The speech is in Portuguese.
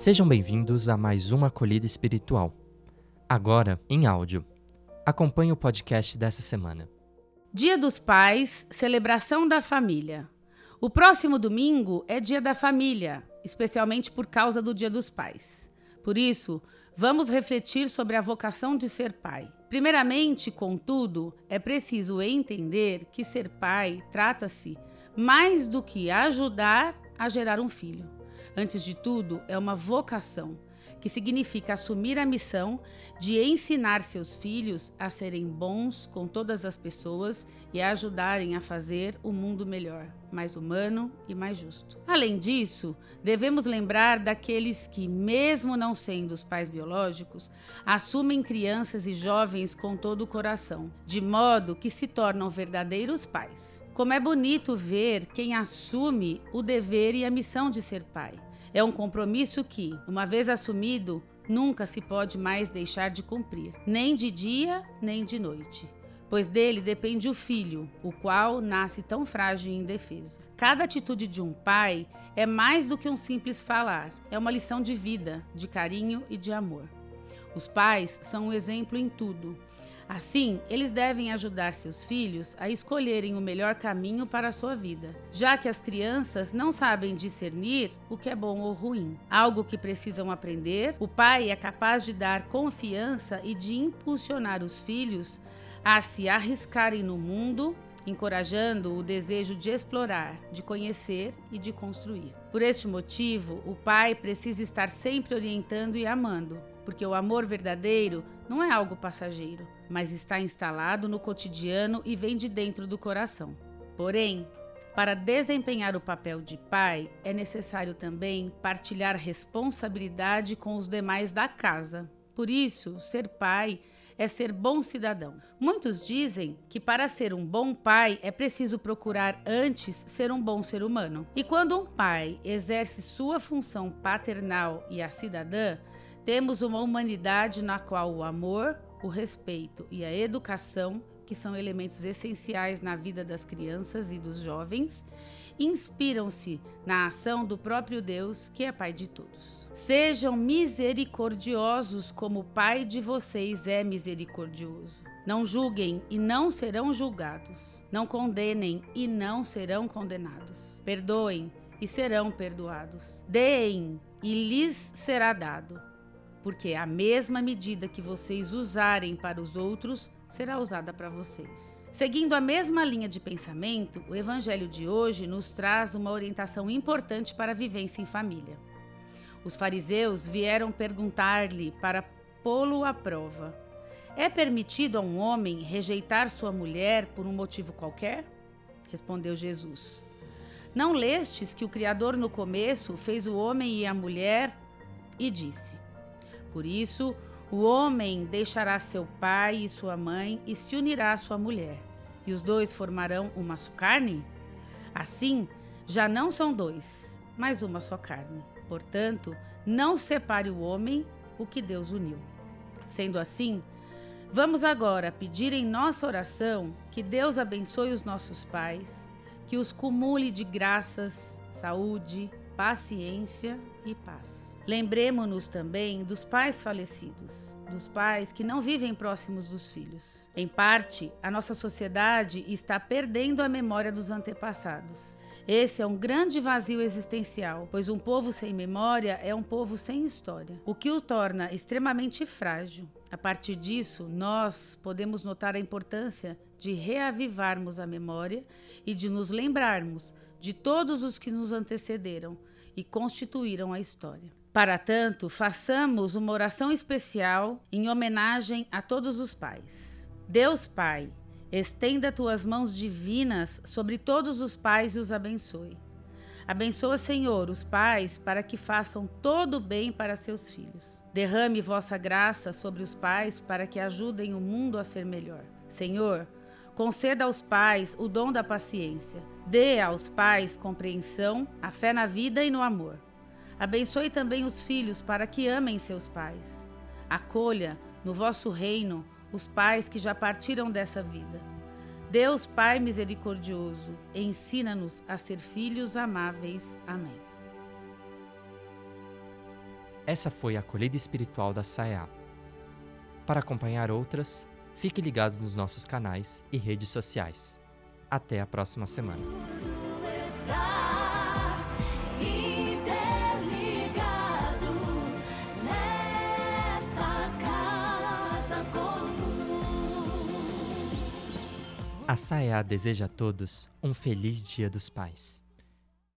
Sejam bem-vindos a mais uma acolhida espiritual. Agora, em áudio. Acompanhe o podcast dessa semana. Dia dos Pais, celebração da família. O próximo domingo é Dia da Família, especialmente por causa do Dia dos Pais. Por isso, vamos refletir sobre a vocação de ser pai. Primeiramente, contudo, é preciso entender que ser pai trata-se mais do que ajudar a gerar um filho Antes de tudo, é uma vocação, que significa assumir a missão de ensinar seus filhos a serem bons com todas as pessoas e a ajudarem a fazer o mundo melhor, mais humano e mais justo. Além disso, devemos lembrar daqueles que, mesmo não sendo os pais biológicos, assumem crianças e jovens com todo o coração, de modo que se tornam verdadeiros pais. Como é bonito ver quem assume o dever e a missão de ser pai. É um compromisso que, uma vez assumido, nunca se pode mais deixar de cumprir, nem de dia nem de noite. Pois dele depende o filho, o qual nasce tão frágil e indefeso. Cada atitude de um pai é mais do que um simples falar, é uma lição de vida, de carinho e de amor. Os pais são um exemplo em tudo, Assim, eles devem ajudar seus filhos a escolherem o melhor caminho para a sua vida, já que as crianças não sabem discernir o que é bom ou ruim. Algo que precisam aprender, o pai é capaz de dar confiança e de impulsionar os filhos a se arriscarem no mundo encorajando o desejo de explorar, de conhecer e de construir. Por este motivo, o pai precisa estar sempre orientando e amando, porque o amor verdadeiro não é algo passageiro, mas está instalado no cotidiano e vem de dentro do coração. Porém, para desempenhar o papel de pai, é necessário também partilhar responsabilidade com os demais da casa. Por isso, ser pai é ser bom cidadão. Muitos dizem que para ser um bom pai é preciso procurar antes ser um bom ser humano. E quando um pai exerce sua função paternal e a cidadã, temos uma humanidade na qual o amor, o respeito e a educação, que são elementos essenciais na vida das crianças e dos jovens, inspiram-se na ação do próprio Deus, que é Pai de todos. Sejam misericordiosos como o Pai de vocês é misericordioso. Não julguem e não serão julgados. Não condenem e não serão condenados. Perdoem e serão perdoados. Deem e lhes será dado porque a mesma medida que vocês usarem para os outros será usada para vocês. Seguindo a mesma linha de pensamento, o Evangelho de hoje nos traz uma orientação importante para a vivência em família. Os fariseus vieram perguntar-lhe para pô-lo à prova: É permitido a um homem rejeitar sua mulher por um motivo qualquer? Respondeu Jesus. Não lestes que o Criador no começo fez o homem e a mulher e disse: por isso, o homem deixará seu pai e sua mãe e se unirá à sua mulher, e os dois formarão uma só carne? Assim, já não são dois, mas uma só carne. Portanto, não separe o homem o que Deus uniu. Sendo assim, vamos agora pedir em nossa oração que Deus abençoe os nossos pais, que os cumule de graças, saúde, paciência e paz. Lembremos-nos também dos pais falecidos, dos pais que não vivem próximos dos filhos. Em parte, a nossa sociedade está perdendo a memória dos antepassados. Esse é um grande vazio existencial, pois um povo sem memória é um povo sem história, o que o torna extremamente frágil. A partir disso, nós podemos notar a importância de reavivarmos a memória e de nos lembrarmos de todos os que nos antecederam e constituíram a história. Para tanto, façamos uma oração especial em homenagem a todos os pais. Deus Pai, estenda tuas mãos divinas sobre todos os pais e os abençoe. Abençoa, Senhor, os pais para que façam todo o bem para seus filhos. Derrame vossa graça sobre os pais para que ajudem o mundo a ser melhor. Senhor, conceda aos pais o dom da paciência. Dê aos pais compreensão, a fé na vida e no amor. Abençoe também os filhos para que amem seus pais. Acolha no vosso reino os pais que já partiram dessa vida. Deus Pai misericordioso, ensina-nos a ser filhos amáveis. Amém. Essa foi a acolhida espiritual da SAEA. Para acompanhar outras, fique ligado nos nossos canais e redes sociais. Até a próxima semana. A Saia deseja a todos um feliz Dia dos Pais.